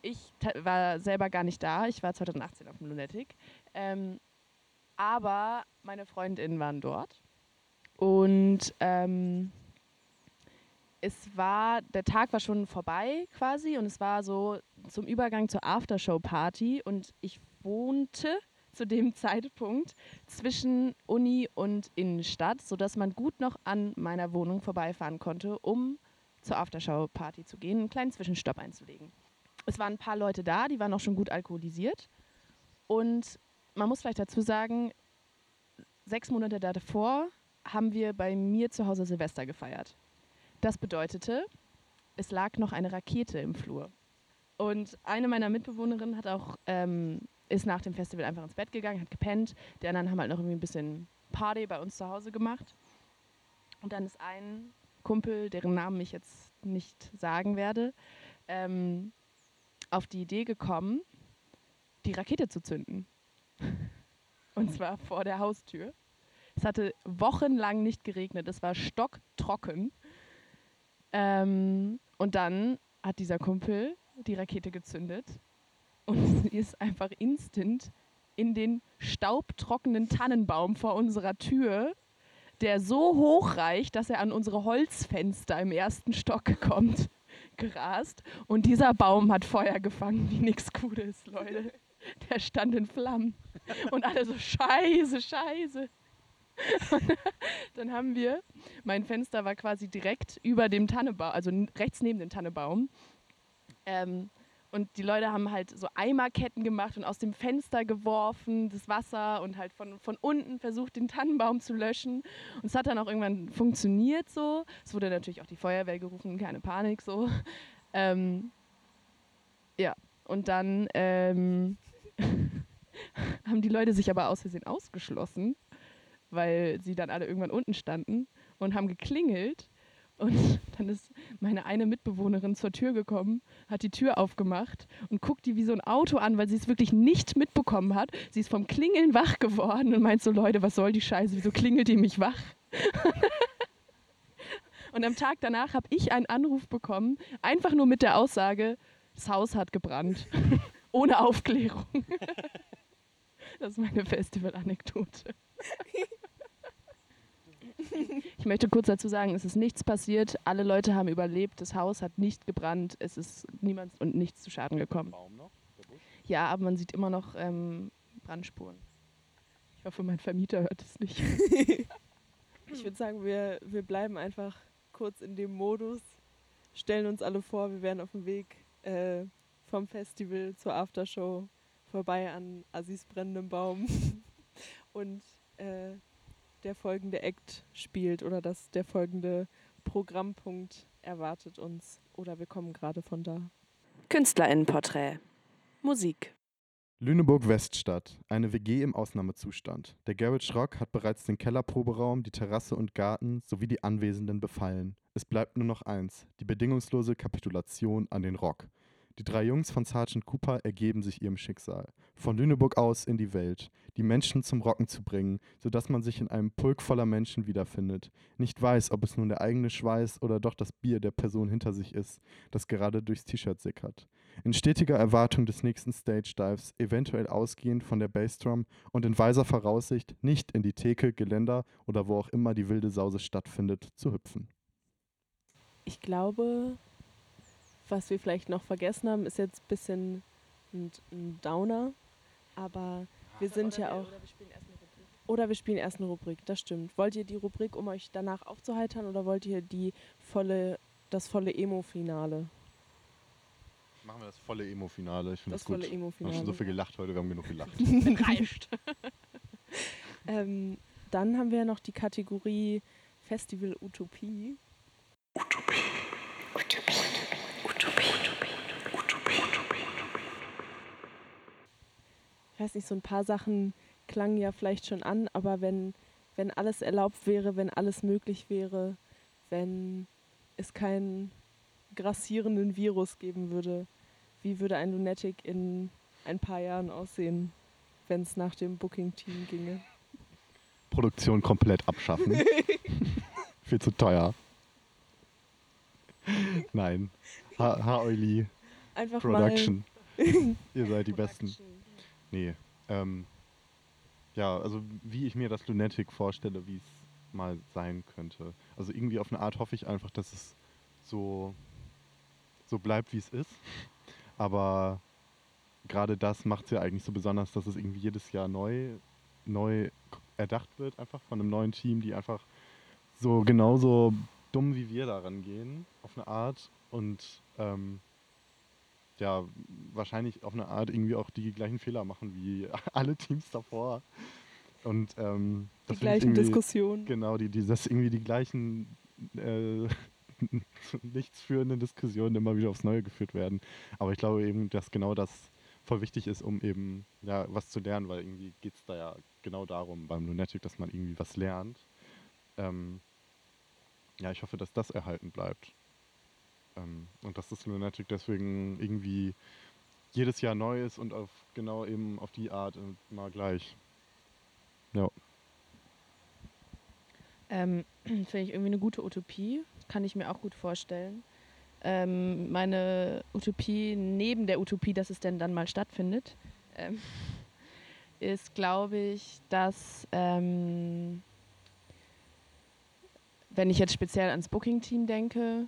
Ich war selber gar nicht da. Ich war 2018 auf dem Lunatic. Ähm, aber meine Freundinnen waren dort. Und ähm, es war, der Tag war schon vorbei quasi und es war so zum Übergang zur Aftershow-Party und ich wohnte zu dem Zeitpunkt zwischen Uni und Innenstadt, sodass man gut noch an meiner Wohnung vorbeifahren konnte, um zur Aftershow-Party zu gehen, einen kleinen Zwischenstopp einzulegen. Es waren ein paar Leute da, die waren auch schon gut alkoholisiert. Und man muss vielleicht dazu sagen, sechs Monate davor haben wir bei mir zu Hause Silvester gefeiert. Das bedeutete, es lag noch eine Rakete im Flur. Und eine meiner Mitbewohnerinnen hat auch, ähm, ist nach dem Festival einfach ins Bett gegangen, hat gepennt. Die anderen haben halt noch irgendwie ein bisschen Party bei uns zu Hause gemacht. Und dann ist ein Kumpel, deren Namen ich jetzt nicht sagen werde, ähm, auf die Idee gekommen, die Rakete zu zünden. Und zwar vor der Haustür. Es hatte wochenlang nicht geregnet, es war stocktrocken. Ähm, und dann hat dieser Kumpel die Rakete gezündet und sie ist einfach instant in den staubtrockenen Tannenbaum vor unserer Tür, der so hoch reicht, dass er an unsere Holzfenster im ersten Stock kommt, gerast. Und dieser Baum hat Feuer gefangen wie nichts Gutes, Leute. Der stand in Flammen. Und alle so, scheiße, scheiße. Dann haben wir, mein Fenster war quasi direkt über dem Tannebaum, also rechts neben dem Tannebaum. Ähm, und die Leute haben halt so Eimerketten gemacht und aus dem Fenster geworfen, das Wasser und halt von, von unten versucht, den Tannenbaum zu löschen. Und es hat dann auch irgendwann funktioniert so. Es wurde natürlich auch die Feuerwehr gerufen, keine Panik so. Ähm, ja, und dann ähm, haben die Leute sich aber aus Versehen ausgeschlossen, weil sie dann alle irgendwann unten standen und haben geklingelt. Und dann ist meine eine Mitbewohnerin zur Tür gekommen, hat die Tür aufgemacht und guckt die wie so ein Auto an, weil sie es wirklich nicht mitbekommen hat. Sie ist vom Klingeln wach geworden und meint so, Leute, was soll die Scheiße? Wieso klingelt die mich wach? und am Tag danach habe ich einen Anruf bekommen, einfach nur mit der Aussage, das Haus hat gebrannt. Ohne Aufklärung. das ist meine Festival-Anekdote. Ich möchte kurz dazu sagen, es ist nichts passiert. Alle Leute haben überlebt. Das Haus hat nicht gebrannt. Es ist niemand und nichts zu Schaden gekommen. Baum noch? Der Busch? Ja, aber man sieht immer noch ähm, Brandspuren. Ich hoffe, mein Vermieter hört es nicht. Ich würde sagen, wir, wir bleiben einfach kurz in dem Modus, stellen uns alle vor, wir wären auf dem Weg äh, vom Festival zur Aftershow vorbei an Assis brennendem Baum und äh, der folgende Act spielt oder das, der folgende Programmpunkt erwartet uns oder wir kommen gerade von da. KünstlerInnenporträt. Musik. Lüneburg Weststadt, eine WG im Ausnahmezustand. Der Garage Rock hat bereits den Kellerproberaum, die Terrasse und Garten sowie die Anwesenden befallen. Es bleibt nur noch eins, die bedingungslose Kapitulation an den Rock. Die drei Jungs von Sergeant Cooper ergeben sich ihrem Schicksal. Von Lüneburg aus in die Welt, die Menschen zum Rocken zu bringen, sodass man sich in einem Pulk voller Menschen wiederfindet. Nicht weiß, ob es nun der eigene Schweiß oder doch das Bier der Person hinter sich ist, das gerade durchs T-Shirt sickert. In stetiger Erwartung des nächsten Stage Dives, eventuell ausgehend von der Bassdrum und in weiser Voraussicht, nicht in die Theke, Geländer oder wo auch immer die wilde Sause stattfindet, zu hüpfen. Ich glaube, was wir vielleicht noch vergessen haben, ist jetzt ein bisschen ein, ein Downer, aber wir sind ja auch. Oder wir spielen erst eine Rubrik, das stimmt. Wollt ihr die Rubrik, um euch danach aufzuheitern, oder wollt ihr die volle, das volle Emo-Finale? Machen wir das volle Emo-Finale. Ich finde Das das, gut. volle Wir haben Emo-Finale. schon so viel gelacht heute, wir haben genug gelacht. Reicht. Ähm, dann haben wir ja noch die Kategorie Festival Utopie. Ich weiß nicht, so ein paar Sachen klangen ja vielleicht schon an, aber wenn, wenn alles erlaubt wäre, wenn alles möglich wäre, wenn es keinen grassierenden Virus geben würde, wie würde ein Lunatic in ein paar Jahren aussehen, wenn es nach dem Booking-Team ginge? Produktion komplett abschaffen. Viel zu teuer. Nein. Ha Haoili Einfach Production. Ihr seid die Besten. Nee. Ähm, ja, also wie ich mir das Lunatic vorstelle, wie es mal sein könnte. Also irgendwie auf eine Art hoffe ich einfach, dass es so, so bleibt, wie es ist. Aber gerade das macht es ja eigentlich so besonders, dass es irgendwie jedes Jahr neu, neu erdacht wird, einfach von einem neuen Team, die einfach so genauso dumm wie wir daran gehen, auf eine Art. Und ähm, ja, wahrscheinlich auf eine Art irgendwie auch die gleichen Fehler machen wie alle Teams davor. Und ähm, Die gleichen Diskussionen. Genau, die, die, dass irgendwie die gleichen äh, nichts führenden Diskussionen immer wieder aufs Neue geführt werden. Aber ich glaube eben, dass genau das voll wichtig ist, um eben ja, was zu lernen, weil irgendwie geht es da ja genau darum beim Lunatic, dass man irgendwie was lernt. Ähm, ja, ich hoffe, dass das erhalten bleibt. Ähm, und dass das Lunatic deswegen irgendwie jedes Jahr neu ist und auf genau eben auf die Art immer gleich. Ja. Ähm, Finde ich irgendwie eine gute Utopie. Kann ich mir auch gut vorstellen. Ähm, meine Utopie neben der Utopie, dass es denn dann mal stattfindet, ähm, ist, glaube ich, dass, ähm, wenn ich jetzt speziell ans Booking-Team denke,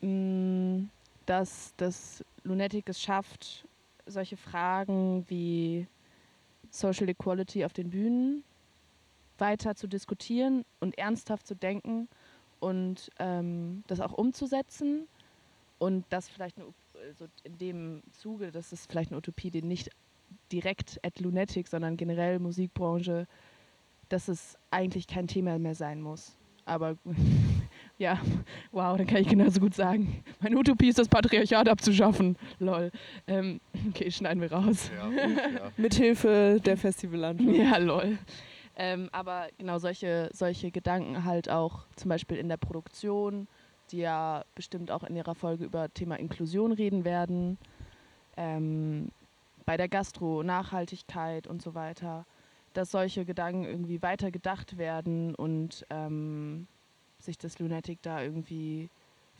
mh, dass das Lunatic es schafft, solche Fragen wie Social Equality auf den Bühnen weiter zu diskutieren und ernsthaft zu denken und ähm, das auch umzusetzen und das vielleicht eine, also in dem Zuge, das ist vielleicht eine Utopie, die nicht direkt at Lunatic, sondern generell Musikbranche, dass es eigentlich kein Thema mehr sein muss. Aber ja, wow, dann kann ich genauso gut sagen, meine Utopie ist das Patriarchat abzuschaffen. Lol. Ähm, okay, schneiden wir raus. Ja, ja. Mithilfe der Festivallandschaft. Ja, lol. Ähm, aber genau solche, solche Gedanken halt auch zum Beispiel in der Produktion, die ja bestimmt auch in ihrer Folge über Thema Inklusion reden werden, ähm, bei der Gastro, Nachhaltigkeit und so weiter, dass solche Gedanken irgendwie weiter gedacht werden und ähm, sich das Lunatic da irgendwie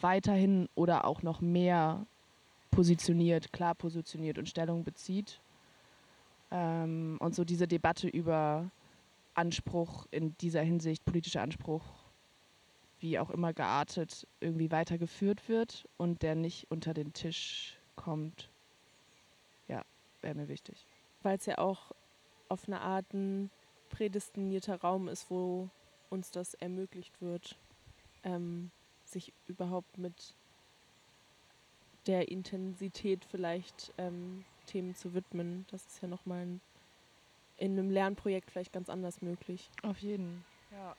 weiterhin oder auch noch mehr positioniert, klar positioniert und Stellung bezieht. Ähm, und so diese Debatte über Anspruch in dieser Hinsicht, politischer Anspruch, wie auch immer geartet, irgendwie weitergeführt wird und der nicht unter den Tisch kommt. Ja, wäre mir wichtig. Weil es ja auch auf eine Art ein prädestinierter Raum ist, wo uns das ermöglicht wird, ähm, sich überhaupt mit der Intensität vielleicht ähm, Themen zu widmen. Das ist ja nochmal in einem Lernprojekt vielleicht ganz anders möglich. Auf jeden. Ja.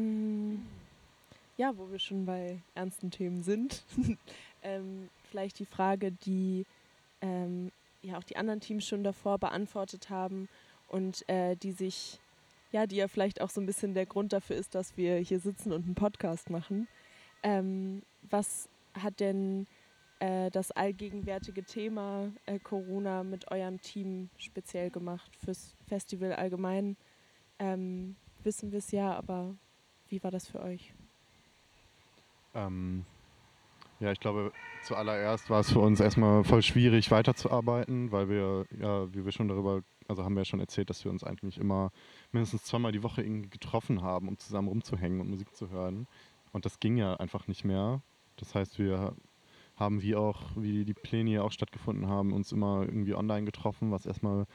Mm, Ja, wo wir schon bei ernsten Themen sind. ähm, vielleicht die Frage, die ähm, ja auch die anderen Teams schon davor beantwortet haben und äh, die sich, ja, die ja vielleicht auch so ein bisschen der Grund dafür ist, dass wir hier sitzen und einen Podcast machen. Ähm, was hat denn äh, das allgegenwärtige Thema äh, Corona mit eurem Team speziell gemacht? Fürs Festival allgemein ähm, wissen wir es ja, aber wie war das für euch? Ähm, ja, ich glaube, zuallererst war es für uns erstmal voll schwierig weiterzuarbeiten, weil wir, ja, wie wir schon darüber, also haben wir ja schon erzählt, dass wir uns eigentlich immer mindestens zweimal die Woche irgendwie getroffen haben, um zusammen rumzuhängen und Musik zu hören. Und das ging ja einfach nicht mehr. Das heißt, wir haben wie auch, wie die Pläne ja auch stattgefunden haben, uns immer irgendwie online getroffen, was erstmal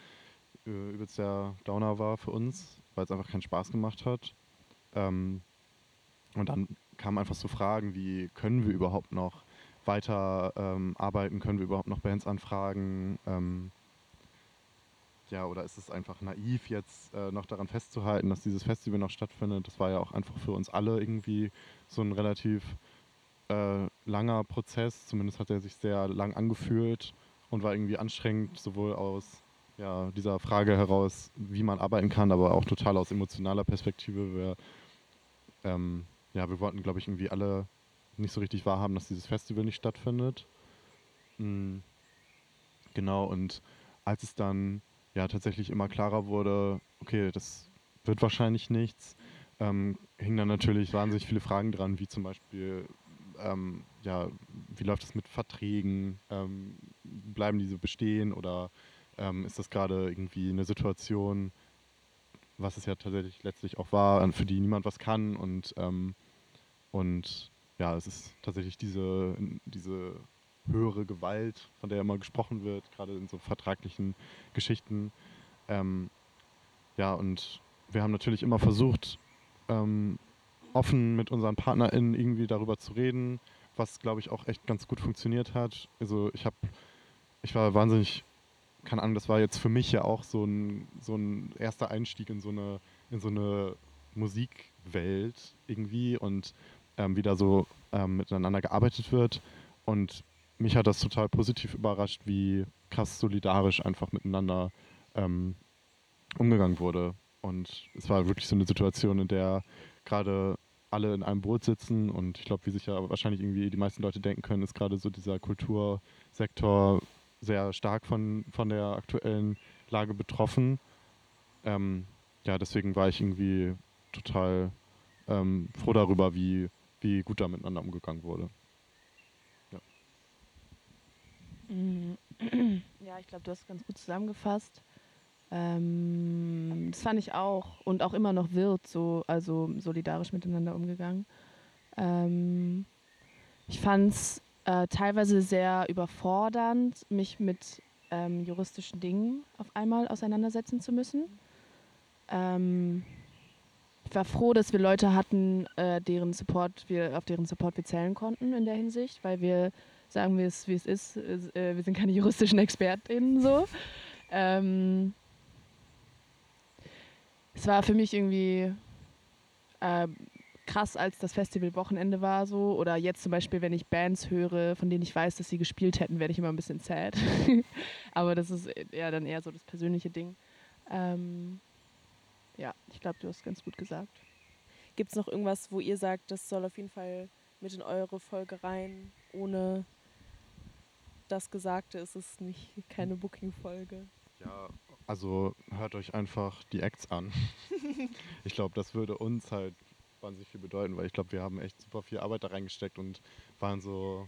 äh, übelst der Downer war für uns, weil es einfach keinen Spaß gemacht hat. Ähm, und dann kamen einfach so Fragen wie, können wir überhaupt noch weiter ähm, arbeiten, können wir überhaupt noch Bands anfragen? Ähm, ja, oder ist es einfach naiv, jetzt äh, noch daran festzuhalten, dass dieses Festival noch stattfindet? Das war ja auch einfach für uns alle irgendwie so ein relativ äh, langer Prozess. Zumindest hat er sich sehr lang angefühlt und war irgendwie anstrengend, sowohl aus ja, dieser Frage heraus, wie man arbeiten kann, aber auch total aus emotionaler Perspektive. Wir, ähm, ja, wir wollten, glaube ich, irgendwie alle nicht so richtig wahrhaben, dass dieses Festival nicht stattfindet. Mm, genau, und als es dann ja tatsächlich immer klarer wurde, okay, das wird wahrscheinlich nichts, ähm, hingen dann natürlich wahnsinnig viele Fragen dran, wie zum Beispiel, ähm, ja, wie läuft es mit Verträgen? Ähm, bleiben diese bestehen oder ähm, ist das gerade irgendwie eine Situation, was es ja tatsächlich letztlich auch war, für die niemand was kann und, ähm, und ja, es ist tatsächlich diese, diese höhere Gewalt, von der immer gesprochen wird, gerade in so vertraglichen Geschichten. Ähm, ja, und wir haben natürlich immer versucht, ähm, offen mit unseren PartnerInnen irgendwie darüber zu reden, was glaube ich auch echt ganz gut funktioniert hat. Also ich habe, ich war wahnsinnig, keine Ahnung, das war jetzt für mich ja auch so ein, so ein erster Einstieg in so eine, in so eine Musikwelt irgendwie und ähm, wie da so ähm, miteinander gearbeitet wird. Und mich hat das total positiv überrascht, wie krass solidarisch einfach miteinander ähm, umgegangen wurde. Und es war wirklich so eine Situation, in der gerade alle in einem Boot sitzen und ich glaube, wie sich ja wahrscheinlich irgendwie die meisten Leute denken können, ist gerade so dieser Kultursektor sehr stark von, von der aktuellen Lage betroffen. Ähm, ja, deswegen war ich irgendwie total ähm, froh darüber, wie, wie gut da miteinander umgegangen wurde. Mm. Ja, ich glaube, du hast es ganz gut zusammengefasst. Ähm, das fand ich auch und auch immer noch wird so, also solidarisch miteinander umgegangen. Ähm, ich fand es äh, teilweise sehr überfordernd, mich mit ähm, juristischen Dingen auf einmal auseinandersetzen zu müssen. Ähm, ich war froh, dass wir Leute hatten, äh, deren Support wir, auf deren Support wir zählen konnten in der Hinsicht, weil wir sagen wir es, wie es ist. Äh, wir sind keine juristischen ExpertInnen so. Ähm, es war für mich irgendwie äh, krass, als das Festival Wochenende war so. Oder jetzt zum Beispiel, wenn ich Bands höre, von denen ich weiß, dass sie gespielt hätten, werde ich immer ein bisschen sad. Aber das ist ja dann eher so das persönliche Ding. Ähm, Ja, ich glaube, du hast ganz gut gesagt. Gibt es noch irgendwas, wo ihr sagt, das soll auf jeden Fall mit in eure Folge rein? Ohne das Gesagte ist es nicht keine Booking-Folge. Ja, also hört euch einfach die Acts an. ich glaube, das würde uns halt wahnsinnig viel bedeuten, weil ich glaube, wir haben echt super viel Arbeit da reingesteckt und waren so,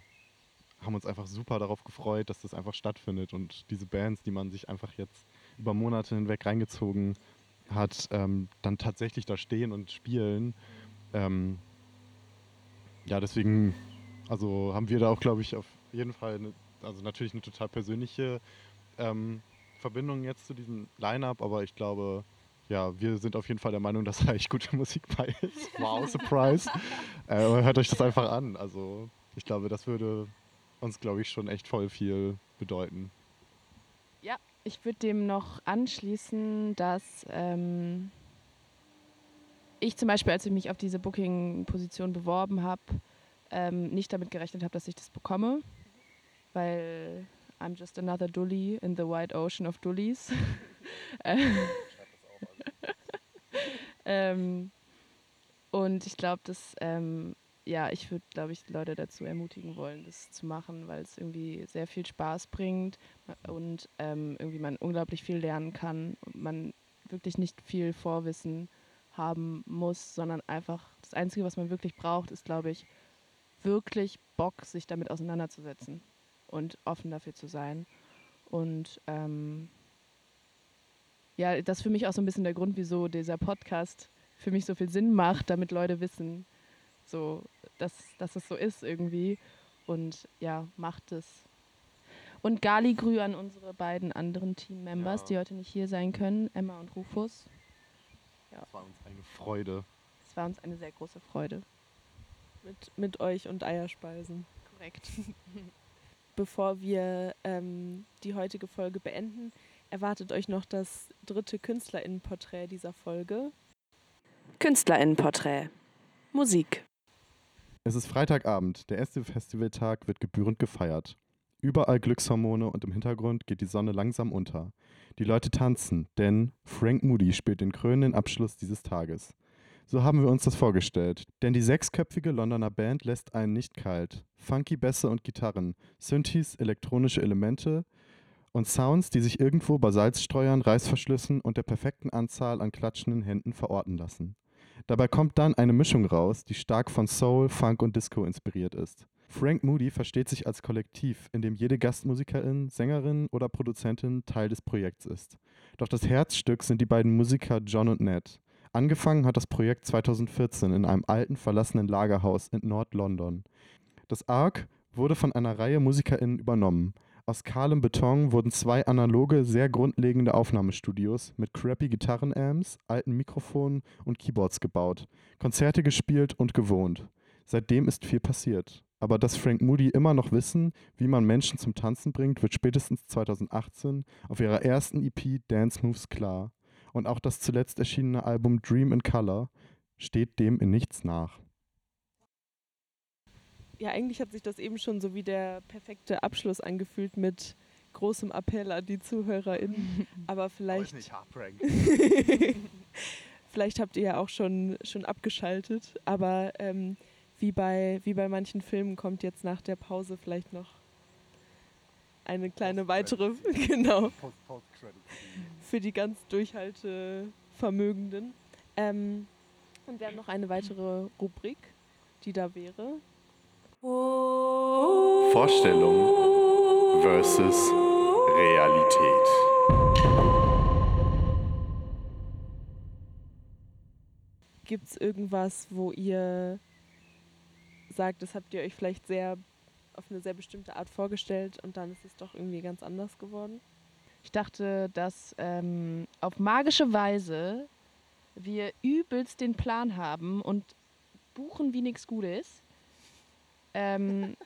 haben uns einfach super darauf gefreut, dass das einfach stattfindet und diese Bands, die man sich einfach jetzt über Monate hinweg reingezogen hat, ähm, dann tatsächlich da stehen und spielen. Ähm, ja, deswegen, also haben wir da auch, glaube ich, auf jeden Fall, eine, also natürlich eine total persönliche ähm, Verbindung jetzt zu diesem Line-Up, aber ich glaube, ja, wir sind auf jeden Fall der Meinung, dass da echt gute Musik bei ist. Wow, Surprise. äh, hört euch das einfach an. Also ich glaube, das würde uns, glaube ich, schon echt voll viel bedeuten. Ich würde dem noch anschließen, dass ähm, ich zum Beispiel, als ich mich auf diese Booking-Position beworben habe, ähm, nicht damit gerechnet habe, dass ich das bekomme, weil I'm just another Dully in the wide ocean of Dullies. ähm, und ich glaube, dass ähm, ja, ich würde, glaube ich, Leute dazu ermutigen wollen, das zu machen, weil es irgendwie sehr viel Spaß bringt und ähm, irgendwie man unglaublich viel lernen kann und man wirklich nicht viel Vorwissen haben muss, sondern einfach das Einzige, was man wirklich braucht, ist, glaube ich, wirklich Bock, sich damit auseinanderzusetzen und offen dafür zu sein. Und ähm, ja, das ist für mich auch so ein bisschen der Grund, wieso dieser Podcast für mich so viel Sinn macht, damit Leute wissen, so, dass, dass es so ist irgendwie. Und ja, macht es. Und Galigrü an unsere beiden anderen Team-Members, Ja. die heute nicht hier sein können, Emma und Rufus. Das war uns eine Freude. Es war uns eine sehr große Freude. Mit, mit euch und Eierspeisen. Korrekt. Bevor wir ähm, die heutige Folge beenden, erwartet euch noch das dritte KünstlerInnenporträt dieser Folge. KünstlerInnenporträt. Musik. Es ist Freitagabend, der erste Festivaltag wird gebührend gefeiert. Überall Glückshormone und im Hintergrund geht die Sonne langsam unter. Die Leute tanzen, denn Frank Moody spielt den krönenden Abschluss dieses Tages. So haben wir uns das vorgestellt, denn die sechsköpfige Londoner Band lässt einen nicht kalt. Funky Bässe und Gitarren, Synthes, elektronische Elemente und Sounds, die sich irgendwo bei Salzstreuern, Reißverschlüssen und der perfekten Anzahl an klatschenden Händen verorten lassen. Dabei kommt dann eine Mischung raus, die stark von Soul, Funk und Disco inspiriert ist. Frank Moody versteht sich als Kollektiv, in dem jede Gastmusikerin, Sängerin oder Produzentin Teil des Projekts ist. Doch das Herzstück sind die beiden Musiker John und Ned. Angefangen hat das Projekt 2014 in einem alten, verlassenen Lagerhaus in Nord-London. Das Arc wurde von einer Reihe MusikerInnen übernommen. Aus kahlem Beton wurden zwei analoge, sehr grundlegende Aufnahmestudios mit crappy Gitarrenamps, alten Mikrofonen und Keyboards gebaut, Konzerte gespielt und gewohnt. Seitdem ist viel passiert. Aber dass Frank Moody immer noch wissen, wie man Menschen zum Tanzen bringt, wird spätestens 2018 auf ihrer ersten EP Dance Moves klar. Und auch das zuletzt erschienene Album Dream in Color steht dem in nichts nach. Ja, eigentlich hat sich das eben schon so wie der perfekte Abschluss angefühlt mit großem Appell an die ZuhörerInnen. Aber vielleicht, vielleicht habt ihr ja auch schon, schon abgeschaltet. Aber ähm, wie, bei, wie bei manchen Filmen kommt jetzt nach der Pause vielleicht noch eine kleine weitere, genau, für die ganz Durchhaltevermögenden. Ähm, und wir haben noch eine weitere Rubrik, die da wäre. Vorstellung versus Realität. Gibt es irgendwas, wo ihr sagt, das habt ihr euch vielleicht sehr auf eine sehr bestimmte Art vorgestellt und dann ist es doch irgendwie ganz anders geworden? Ich dachte, dass ähm, auf magische Weise wir übelst den Plan haben und buchen wie nichts Gutes. Ähm,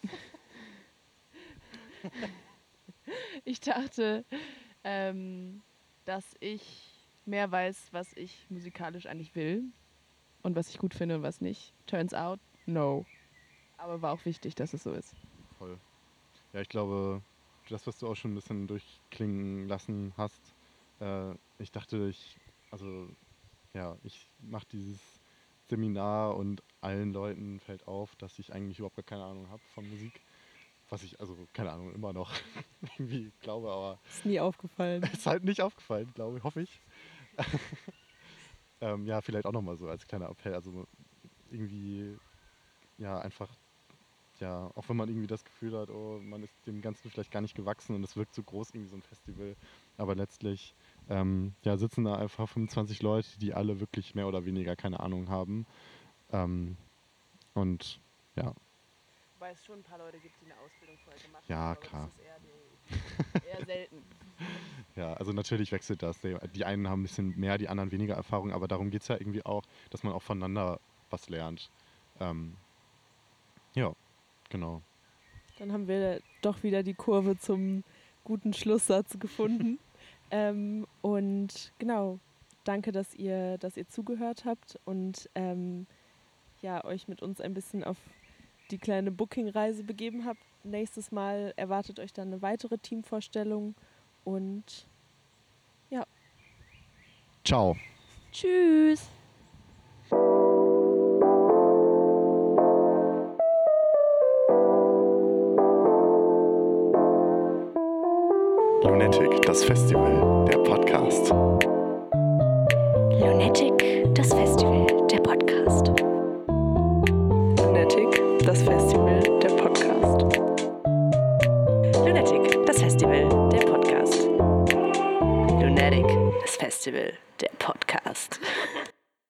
ich dachte, ähm, dass ich mehr weiß, was ich musikalisch eigentlich will und was ich gut finde und was nicht. Turns out, no. Aber war auch wichtig, dass es so ist. Voll. Ja, ich glaube, das, was du auch schon ein bisschen durchklingen lassen hast, äh, ich dachte, ich, also, ja, ich mache dieses Seminar und allen Leuten fällt auf, dass ich eigentlich überhaupt gar keine Ahnung habe von Musik. Was ich, also keine Ahnung, immer noch irgendwie glaube, aber Ist nie aufgefallen. ist halt nicht aufgefallen, glaube ich, hoffe ich. ähm, ja, vielleicht auch nochmal so als kleiner Appell. Also irgendwie, ja, einfach, ja, auch wenn man irgendwie das Gefühl hat, oh, man ist dem Ganzen vielleicht gar nicht gewachsen und es wirkt so groß, irgendwie so ein Festival. Aber letztlich, ähm, ja, sitzen da einfach 25 Leute, die alle wirklich mehr oder weniger keine Ahnung haben. Ähm, und ja, Wobei es schon ein paar Leute gibt, die eine Ausbildung vorher gemacht Ja, haben. aber klar. Das ist eher, die, eher selten. Ja, also natürlich wechselt das. Die die einen haben ein bisschen mehr, die anderen weniger Erfahrung, aber darum geht es ja irgendwie auch, dass man auch voneinander was lernt. Ähm, ja, genau. Dann haben wir doch wieder die Kurve zum guten Schlusssatz gefunden. ähm, und genau, danke, dass ihr, dass ihr zugehört habt und ähm, ja, euch mit uns ein bisschen auf die kleine Booking-Reise begeben habt. Nächstes Mal erwartet euch dann eine weitere Teamvorstellung und Ciao. tschüss! Lunatic, das Festival, der Podcast. Lunatic, das Festival, der Podcast. Lunatic, das Festival, der Podcast. Lunatic, das Festival, der Podcast. Lunatic, das Festival, der